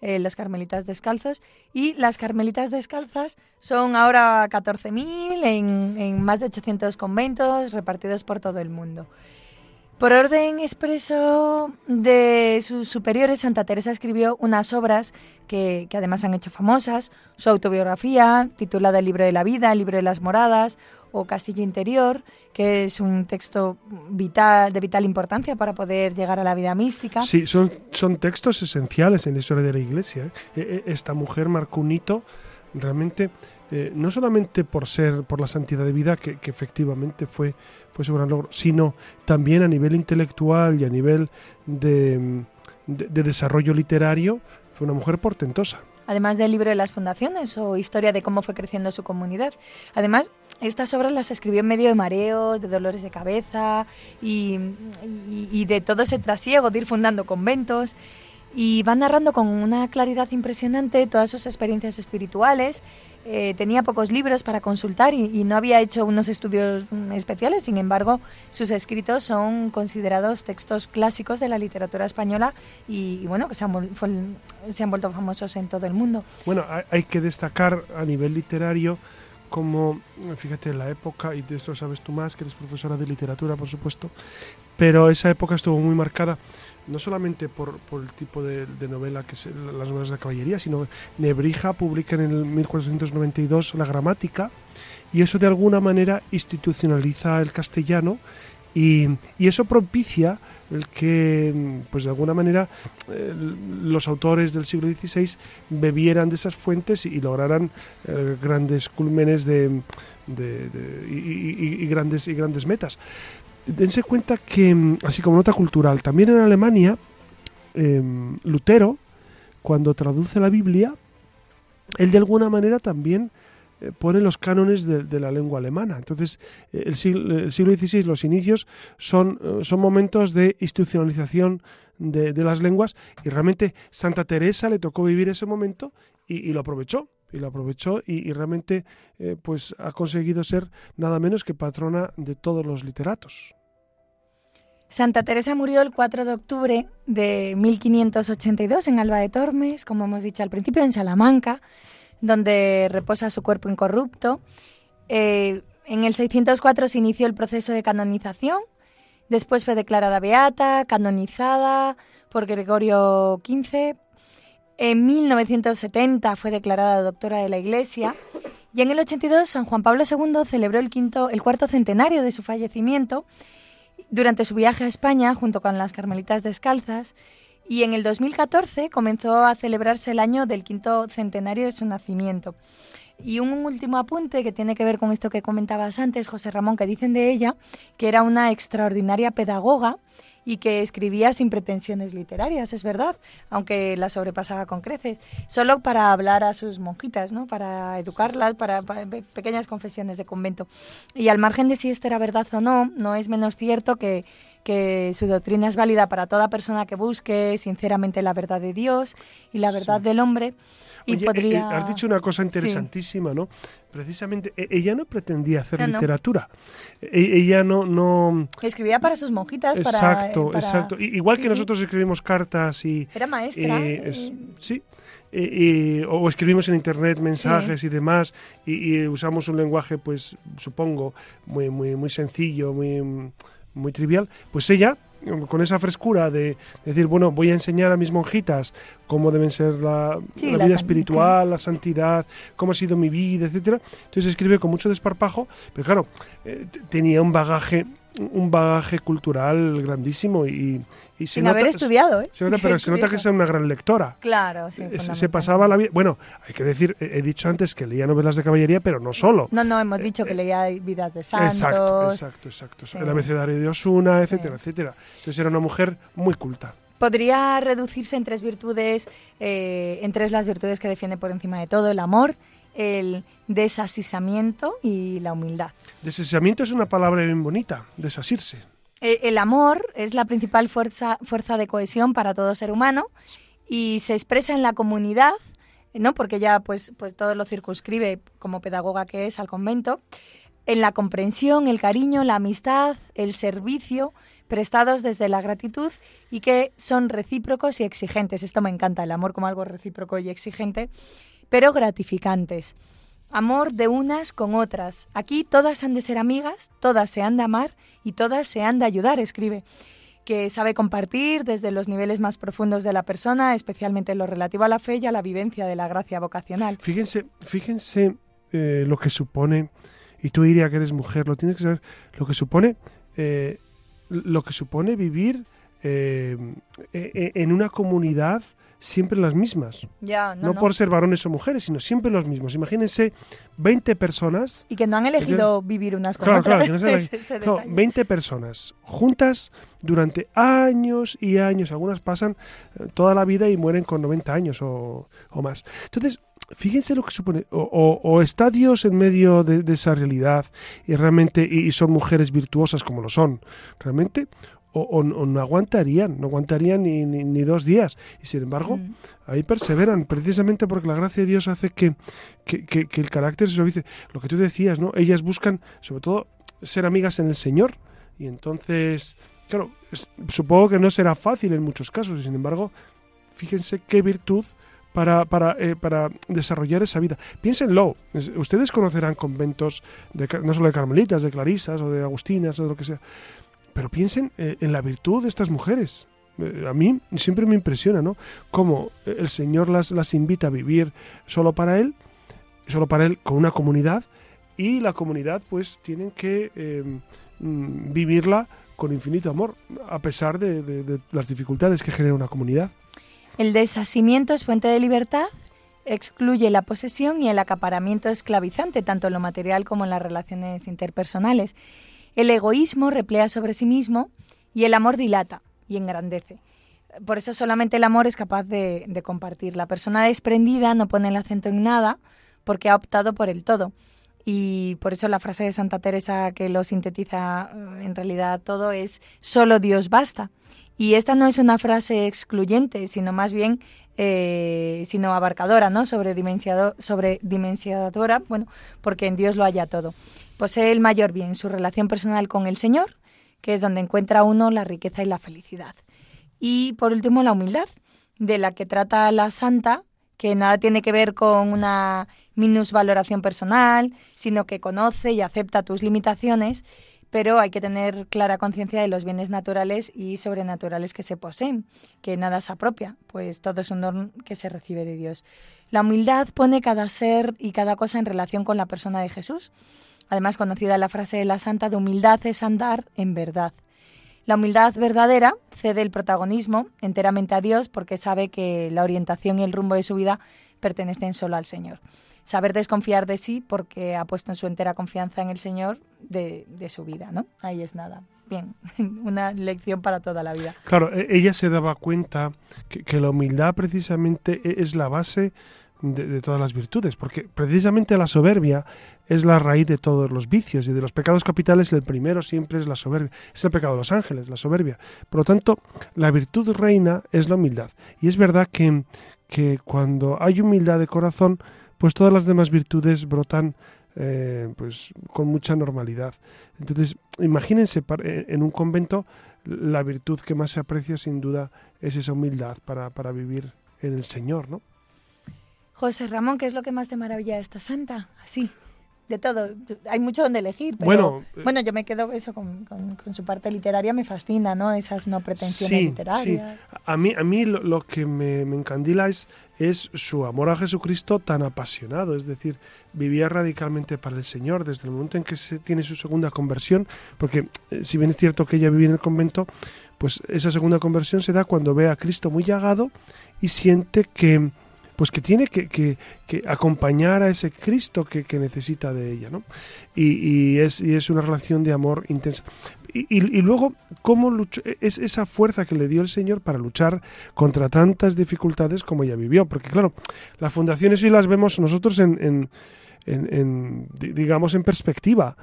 eh, las Carmelitas Descalzos. Y las Carmelitas Descalzas son ahora 14.000 en, en más de 800 conventos repartidos por todo el mundo. Por orden expreso de sus superiores, Santa Teresa escribió unas obras que, que, además han hecho famosas, su autobiografía, titulada El libro de la vida, El libro de las moradas, o Castillo Interior, que es un texto vital, de vital importancia para poder llegar a la vida mística. Sí, son, son textos esenciales en la historia de la Iglesia. ¿eh? E, e, esta mujer marcó un hito realmente, eh, no solamente por ser, por la santidad de vida, que, efectivamente fue, fue su gran logro, sino también a nivel intelectual y a nivel de, de desarrollo literario, fue una mujer portentosa además del libro de las fundaciones o historia de cómo fue creciendo su comunidad. Además, estas obras las escribió en medio de mareos, de dolores de cabeza y, de todo ese trasiego de ir fundando conventos y va narrando con una claridad impresionante todas sus experiencias espirituales. Eh, tenía pocos libros para consultar y, no había hecho unos estudios especiales, sin embargo, sus escritos son considerados textos clásicos de la literatura española y, bueno, se han, vuelto famosos en todo el mundo. Bueno, hay que destacar a nivel literario como, fíjate, en la época, y de esto sabes tú más, que eres profesora de literatura, por supuesto, pero esa época estuvo muy marcada no solamente por, por el tipo de, novela que es las novelas de caballería, sino Nebrija publica en el 1492 la gramática y eso de alguna manera institucionaliza el castellano y, y eso propicia el que, pues de alguna manera, los autores del siglo XVI bebieran de esas fuentes y, lograran eh, grandes culmenes de, de, y, grandes, y grandes metas. Dense cuenta que, mm, así como nota cultural, también en Alemania, em, Lutero, cuando traduce la Biblia, él de alguna manera también eh, pone los cánones de, la lengua alemana. Entonces, eh, el siglo, XVI, los inicios, son, eh, son momentos de institucionalización de, las lenguas y realmente Santa Teresa le tocó vivir ese momento y, lo aprovechó y lo aprovechó y, realmente pues ha conseguido ser nada menos que patrona de todos los literatos. Santa Teresa murió el 4 de octubre de 1582 en Alba de Tormes, como hemos dicho al principio, en Salamanca donde reposa su cuerpo incorrupto. Eh, en el 604 se inició el proceso de canonización, después fue declarada beata, canonizada por Gregorio XV. En 1970 fue declarada doctora de la Iglesia y en el 82 San Juan Pablo II celebró el, el cuarto centenario de su fallecimiento durante su viaje a España junto con las Carmelitas Descalzas y en el 2014 comenzó a celebrarse el año del quinto centenario de su nacimiento. Y un último apunte que tiene que ver con esto que comentabas antes, José Ramón, que dicen de ella que era una extraordinaria pedagoga y que escribía sin pretensiones literarias, es verdad, aunque la sobrepasaba con creces, solo para hablar a sus monjitas, ¿no? para educarlas, para, para, pequeñas confesiones de convento. Y al margen de si esto era verdad o no, no es menos cierto que que su doctrina es válida para toda persona que busque sinceramente la verdad de Dios y la verdad del hombre. Y Oye, podría... eh, eh, has dicho una cosa interesantísima, ¿no? Precisamente, e- ella no pretendía hacer No, no. literatura. E- ella no, no... Escribía para sus monjitas, para... Exacto, eh, para- exacto. I- Igual que Sí, nosotros escribimos cartas y... Era maestra. eh, eh, es- sí. eh, eh, o escribimos en internet mensajes y demás y, y usamos un lenguaje pues supongo muy muy muy sencillo muy muy trivial pues ella con esa frescura de decir bueno voy a enseñar a mis monjitas cómo deben ser la, Sí, la la vida espiritual la santidad cómo ha sido mi vida etcétera entonces escribe con mucho desparpajo pero claro eh, tenía un bagaje un bagaje cultural grandísimo y, y se sin nota, haber estudiado, ¿eh? se nota, pero se nota que es una gran lectora Claro, sí. eh, se- pasaba la vida. Bueno, hay que decir, he dicho antes que leía novelas de caballería, pero no solo. No, no, hemos dicho que leía vidas de santos. Exacto, exacto, exacto. Sí. El abecedario de Osuna, etcétera, Sí. etcétera. Entonces era una mujer muy culta. Podría reducirse en tres virtudes, eh, en tres las virtudes que defiende por encima de todo, el amor, el desasisamiento y la humildad. Desasiamiento es una palabra bien bonita, desasirse. Eh, El amor es la principal fuerza, fuerza de cohesión para todo ser humano y se expresa en la comunidad, ¿no? porque ella pues, pues todo lo circunscribe como pedagoga que es al convento, en la comprensión, el cariño, la amistad, el servicio, prestados desde la gratitud y que son recíprocos y exigentes. Esto me encanta, el amor como algo recíproco y exigente, pero gratificantes. Amor de unas con otras. Aquí todas han de ser amigas, todas se han de amar y todas se han de ayudar, escribe. Que sabe compartir desde los niveles más profundos de la persona, especialmente en lo relativo a la fe y a la vivencia de la gracia vocacional. Fíjense, fíjense eh, lo que supone, y tú dirías que eres mujer, lo tienes que saber, lo que supone, eh, lo que supone vivir eh, e- e- en una comunidad siempre las mismas. Ya, No, por ser varones o mujeres, sino siempre los mismos. Imagínense 20 personas, Y que no han elegido vivir unas con claro, otras. claro, que no se la- Ese no, detalle. 20 personas juntas durante años y años. Algunas pasan eh, toda la vida y mueren con 90 años o, o más. Entonces, fíjense lo que supone. O, o- o está Dios en medio de, de esa realidad y realmente y, y son mujeres virtuosas como lo son, realmente. O, o- o no aguantarían, no aguantarían ni, ni- ni dos días. Y sin embargo, Mm. ahí perseveran, precisamente porque la gracia de Dios hace que, que, que- que el carácter se suavice. Lo que tú decías, ¿no? Ellas buscan, sobre todo, ser amigas en el Señor. Y entonces, claro, es- supongo que no será fácil en muchos casos. Y sin embargo, fíjense qué virtud para, para, eh, para desarrollar esa vida. Piénsenlo. es- Ustedes conocerán conventos, de, no solo de carmelitas, de clarisas o de agustinas o de lo que sea. Pero piensen eh, en la virtud de estas mujeres. Eh, A mí siempre me impresiona, ¿no? Cómo eh, el Señor las, las invita a vivir solo para Él, solo para Él, con una comunidad, y la comunidad, pues, tienen que eh, mm, vivirla con infinito amor, a pesar de, las dificultades que genera una comunidad. El desasimiento es fuente de libertad, excluye la posesión y el acaparamiento esclavizante, tanto en lo material como en las relaciones interpersonales. El egoísmo replea sobre sí mismo y el amor dilata y engrandece. Por eso solamente el amor es capaz de, compartir. La persona desprendida no pone el acento en nada porque ha optado por el todo. Y por eso la frase de Santa Teresa que lo sintetiza eh, en realidad todo es solo Dios basta. Y esta no es una frase excluyente, sino más bien eh, sino abarcadora, ¿no? Sobredimensionadora, bueno, porque en Dios lo haya todo. Posee el mayor bien, su relación personal con el Señor, que es donde encuentra uno la riqueza y la felicidad. Y por último, la humildad, de la que trata la santa, que nada tiene que ver con una minusvaloración personal, sino que conoce y acepta tus limitaciones, pero hay que tener clara conciencia de los bienes naturales y sobrenaturales que se poseen, que nada se apropia, pues todo es un don que se recibe de Dios. La humildad pone cada ser y cada cosa en relación con la persona de Jesús. Además, conocida la frase de la santa de humildad es andar en verdad. La humildad verdadera cede el protagonismo enteramente a Dios porque sabe que la orientación y el rumbo de su vida pertenecen solo al Señor. Saber desconfiar de sí porque ha puesto en su entera confianza en el Señor de, de su vida, ¿no? Ahí es nada. Bien, una lección para toda la vida. Claro, e- ella se daba cuenta que, que la humildad precisamente e- es la base de, todas las virtudes, porque precisamente la soberbia es la raíz de todos los vicios y de los pecados capitales el primero siempre es la soberbia, es el pecado de los ángeles, la soberbia. Por lo tanto, la virtud reina es la humildad. Y es verdad que, que cuando hay humildad de corazón, pues todas las demás virtudes brotan eh, pues con mucha normalidad. Entonces, imagínense eh, en un convento la virtud que más se aprecia sin duda es esa humildad para, para vivir en el Señor, ¿no? José Ramón, ¿qué es lo que más te maravilla de esta santa? Así, de todo. Hay mucho donde elegir, pero bueno, eh, bueno yo me quedo eso con, su parte literaria, me fascina, ¿no? Esas no pretensiones literarias. Sí. A mí, a mí lo, que me, me, encandila es, es su amor a Jesucristo tan apasionado, es decir, vivía radicalmente para el Señor desde el momento en que se tiene su segunda conversión, porque eh, si bien es cierto que ella vivía en el convento, pues esa segunda conversión se da cuando ve a Cristo muy llagado y siente que pues que tiene que, que, acompañar a ese Cristo que, necesita de ella, ¿no? Y, es, y, es, una relación de amor intensa. Y, luego, ¿cómo luchó? Es esa fuerza que le dio el Señor para luchar contra tantas dificultades como ella vivió. Porque claro, las fundaciones hoy las vemos nosotros en, en digamos, en perspectiva,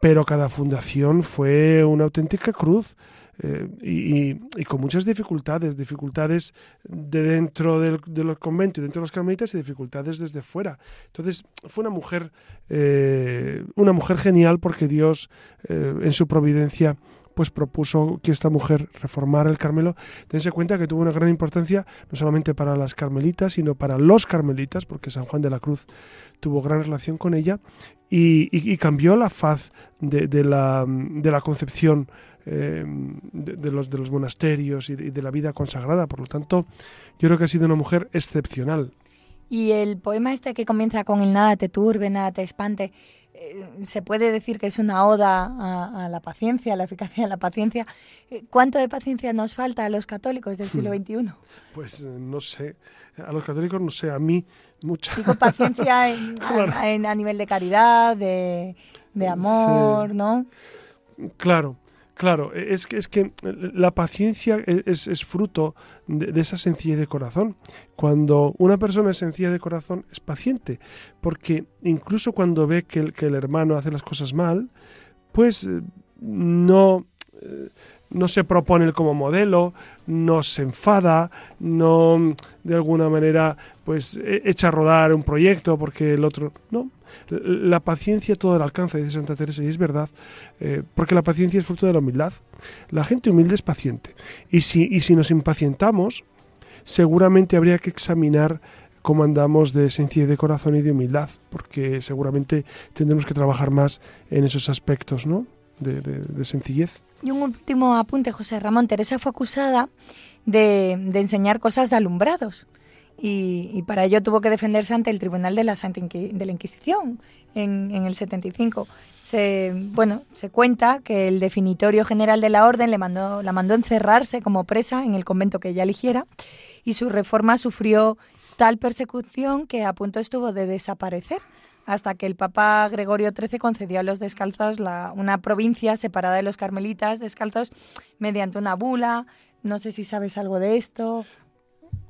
pero cada fundación fue una auténtica cruz eh, y, con muchas dificultades, dificultades de dentro del, del, convento y dentro de los carmelitas y dificultades desde fuera. Entonces fue una mujer, eh, una mujer genial porque Dios eh, en su providencia pues propuso que esta mujer reformara el Carmelo. Tense cuenta que tuvo una gran importancia no solamente para las carmelitas, sino para los carmelitas, porque San Juan de la Cruz tuvo gran relación con ella y, cambió la faz de, la, de la concepción eh, de, los, de los monasterios y de, la vida consagrada. Por lo tanto, yo creo que ha sido una mujer excepcional. Y el poema este que comienza con el nada te turbe, nada te espante, eh, se puede decir que es una oda a, la paciencia, a la eficacia de la paciencia. Eh, ¿Cuánto de paciencia nos falta a los católicos del siglo XXI? Hmm. Pues no sé, a los católicos no sé, a mí mucha. Digo paciencia a, nivel de caridad, de, amor, ¿no? Claro. Claro, e, es que, es que la paciencia e, es, fruto de, esa sencillez de corazón. Cuando una persona es sencilla de corazón, es paciente, porque incluso cuando ve que el, que el hermano hace las cosas mal, pues eh, no, eh, no se propone como modelo, no se enfada, no de alguna manera pues e, echa a rodar un proyecto porque el otro no. La paciencia todo el alcance dice Santa Teresa y es verdad eh, porque la paciencia es fruto de la humildad. La gente humilde es paciente y si y si nos impacientamos seguramente habría que examinar cómo andamos de sencillez de corazón y de humildad porque seguramente tendremos que trabajar más en esos aspectos ¿no? de sencillez y un último apunte, José Ramón. Teresa fue acusada de, enseñar cosas de alumbrados. Y, para ello tuvo que defenderse ante el Tribunal de la, Santa de la Inquisición en, el 75. Se, bueno, se cuenta que el definitorio general de la orden le mandó, la mandó encerrarse como presa en el convento que ella eligiera y su reforma sufrió tal persecución que a punto estuvo de desaparecer hasta que el Papa Gregorio XIII concedió a los descalzos una provincia separada de los carmelitas descalzos mediante una bula. No sé si sabes algo de esto.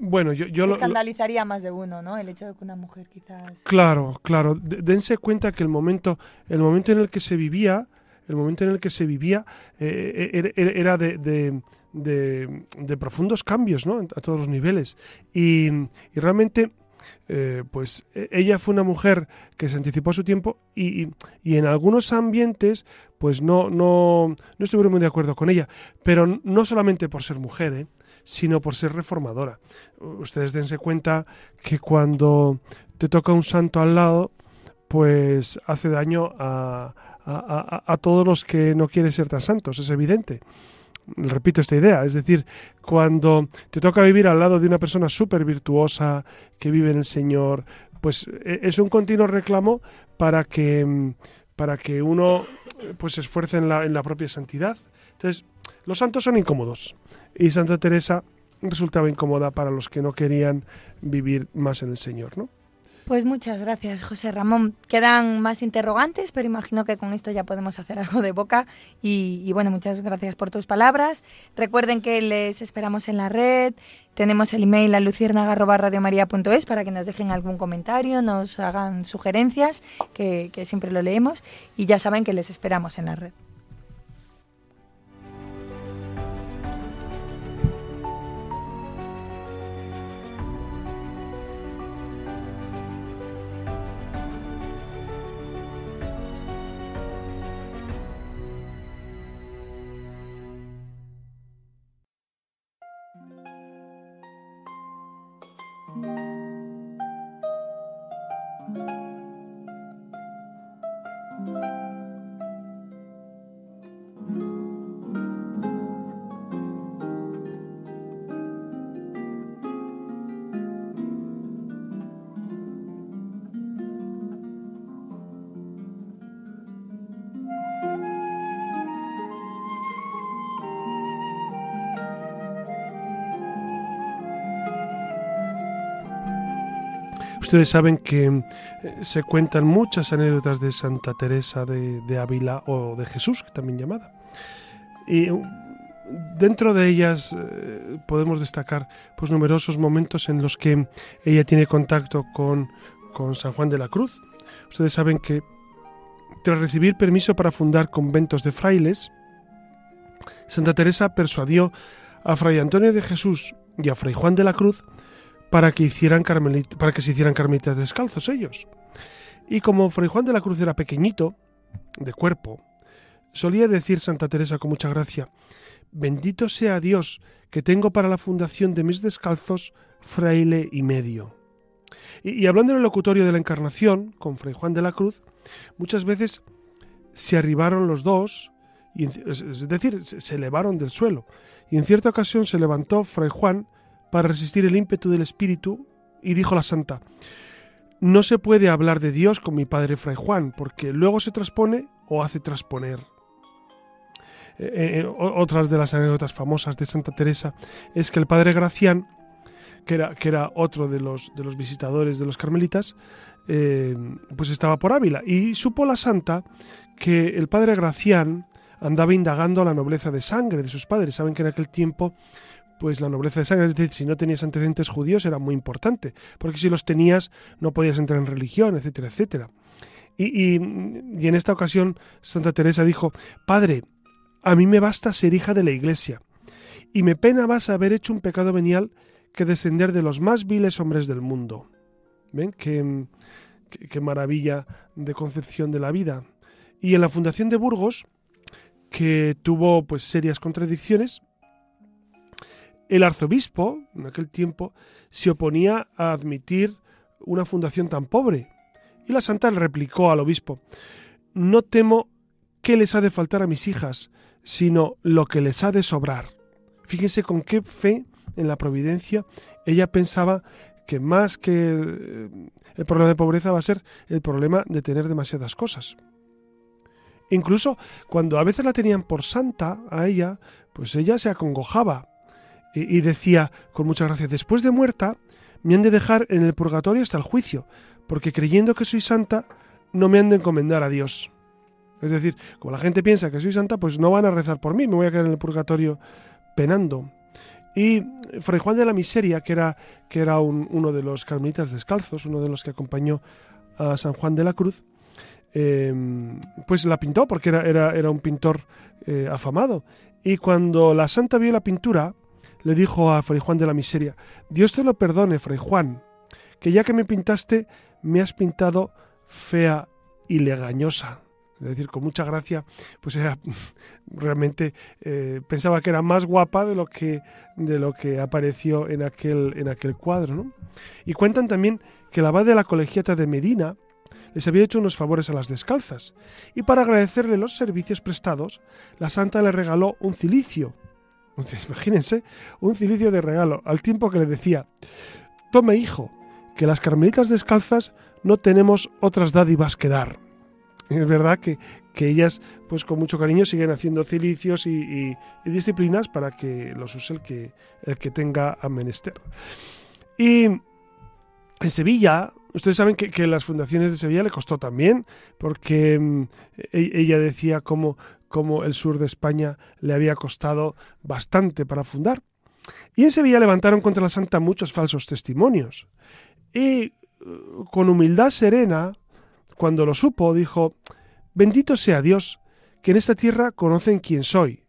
Bueno, yo, yo escandalizaría más de uno, ¿no? El hecho de que una mujer quizás. Claro, claro. dense cuenta que el momento, el momento en el que se vivía, el momento en el que se vivía eh, er, era de, de, profundos cambios, ¿no? A todos los niveles. Y, y realmente eh, pues e, ella fue una mujer que se anticipó a su tiempo y, en algunos ambientes pues no, no, no estuvieron muy de acuerdo con ella, pero no solamente por ser mujer, ¿eh? sino por ser reformadora. Ustedes dense cuenta que cuando te toca un santo al lado, pues hace daño a, a todos los que no quieren ser tan santos, es evidente repito esta idea, es decir, cuando te toca vivir al lado de una persona súper virtuosa que vive en el Señor, pues e, es un continuo reclamo para que, para que uno pues se esfuerce en la, en la propia santidad. Entonces, los santos son incómodos y Santa Teresa resultaba incómoda para los que no querían vivir más en el Señor, ¿no? Pues muchas gracias, José Ramón. Quedan más interrogantes, pero imagino que con esto ya podemos hacer algo de boca. Y, bueno, muchas gracias por tus palabras. Recuerden que les esperamos en la red. Tenemos el email a luciérnaga.radiomaría.es para que nos dejen algún comentario, nos hagan sugerencias, que siempre lo leemos. Y ya saben que les esperamos en la red. Ustedes saben que eh, se cuentan muchas anécdotas de Santa Teresa de, Ávila o de Jesús, también llamada. Y uh, dentro de ellas eh, podemos destacar pues, numerosos momentos en los que ella tiene contacto con, con San Juan de la Cruz. Ustedes saben que tras recibir permiso para fundar conventos de frailes, Santa Teresa persuadió a Fray Antonio de Jesús y a Fray Juan de la Cruz para que, hicieran para que se hicieran carmelitas descalzos ellos. Y como Fray Juan de la Cruz era pequeñito, de cuerpo, solía decir Santa Teresa con mucha gracia, bendito sea Dios que tengo para la fundación de mis descalzos fraile y medio. Y, hablando en el locutorio de la Encarnación, con Fray Juan de la Cruz, muchas veces se arribaron los dos, y, es decir, se elevaron del suelo, y en cierta ocasión se levantó Fray Juan para resistir el ímpetu del espíritu y dijo la santa, no se puede hablar de Dios con mi padre Fray Juan, porque luego se transpone o hace transponer. Eh, eh, eh, otras de las anécdotas famosas de Santa Teresa es que el padre Gracián, que era, que era otro de los, de los visitadores de los carmelitas, pues estaba por Ávila y supo la santa que el padre Gracián andaba indagando la nobleza de sangre de sus padres. Saben que en aquel tiempo pues la nobleza de sangre, es decir, si no tenías antecedentes judíos era muy importante, porque si los tenías no podías entrar en religión, etcétera, etcétera. Y, en esta ocasión Santa Teresa dijo, Padre, a mí me basta ser hija de la Iglesia, y me pena más haber hecho un pecado venial que descender de los más viles hombres del mundo. ¿Ven? Qué, qué maravilla de concepción de la vida. Y en la fundación de Burgos, que tuvo pues serias contradicciones, el arzobispo, en aquel tiempo, se oponía a admitir una fundación tan pobre. Y la santa le replicó al obispo, no temo qué les ha de faltar a mis hijas, sino lo que les ha de sobrar. Fíjense con qué fe en la providencia ella pensaba que más que el, problema de pobreza va a ser el problema de tener demasiadas cosas. Incluso cuando a veces la tenían por santa a ella, pues ella se acongojaba y, decía con mucha gracia, después de muerta me han de dejar en el purgatorio hasta el juicio, porque creyendo que soy santa, no me han de encomendar a Dios. Es decir, como la gente piensa que soy santa, pues no van a rezar por mí, me voy a quedar en el purgatorio penando. Y Fray Juan de la Miseria, que era, que era uno de los carmelitas descalzos, uno de los que acompañó a San Juan de la Cruz, eh, pues la pintó porque era, era, era un pintor eh, afamado. Y cuando la santa vio la pintura, le dijo a Fray Juan de la Miseria, Dios te lo perdone, Fray Juan, que ya que me pintaste, me has pintado fea y legañosa. Es decir, con mucha gracia, pues era realmente eh, pensaba que era más guapa de lo que, de lo que apareció en aquel, en aquel cuadro. Y cuentan también que la abad de la colegiata de Medina les había hecho unos favores a las descalzas, y para agradecerle los servicios prestados, la santa le regaló un cilicio, imagínense, un cilicio de regalo, al tiempo que le decía, tome hijo, que las carmelitas descalzas no tenemos otras dádivas que dar. es verdad que, ellas, pues con mucho cariño, siguen haciendo cilicios y, disciplinas para que los use el que, el que tenga a menester. Y en Sevilla Ustedes saben que, las fundaciones de Sevilla le costó también, porque mm, e, ella decía cómo, cómo el sur de España le había costado bastante para fundar. Y en Sevilla levantaron contra la santa muchos falsos testimonios. Y uh, con humildad serena, cuando lo supo, dijo, bendito sea Dios, que en esta tierra conocen quién soy,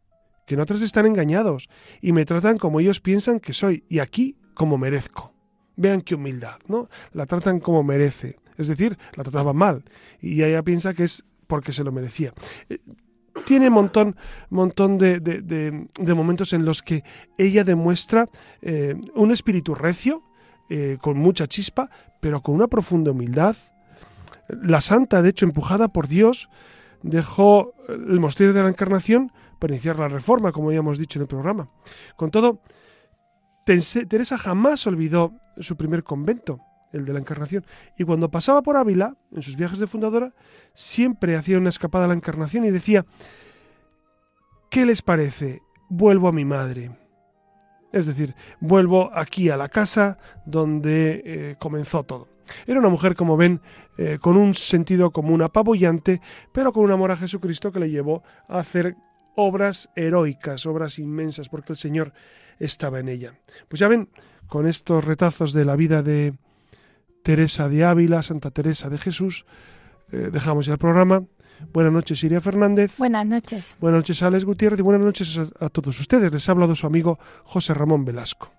que en otras están engañados y me tratan como ellos piensan que soy, y aquí como merezco. Vean qué humildad, ¿no? La tratan como merece. Es decir, la trataban mal. Y ella piensa que es porque se lo merecía. Eh, tiene un montón, montón de, de, momentos en los que ella demuestra eh, un espíritu recio, eh, con mucha chispa, pero con una profunda humildad. La santa, de hecho, empujada por Dios, dejó el monasterio de la Encarnación para iniciar la reforma, como ya hemos dicho en el programa. Con todo, Teresa jamás olvidó su primer convento, el de la Encarnación, y cuando pasaba por Ávila, en sus viajes de fundadora, siempre hacía una escapada a la Encarnación y decía, ¿qué les parece? Vuelvo a mi madre. Es decir, vuelvo aquí a la casa donde eh, comenzó todo. Era una mujer, como ven, eh, con un sentido común apabullante, pero con un amor a Jesucristo que le llevó a hacer obras heroicas, obras inmensas, porque el Señor estaba en ella. Pues ya ven, con estos retazos de la vida de Teresa de Ávila, Santa Teresa de Jesús, eh, dejamos ya el programa. Buenas noches, Iria Fernández. Buenas noches. Buenas noches, Alex Gutiérrez, y buenas noches a, a todos ustedes. Les ha hablado su amigo José Ramón Velasco.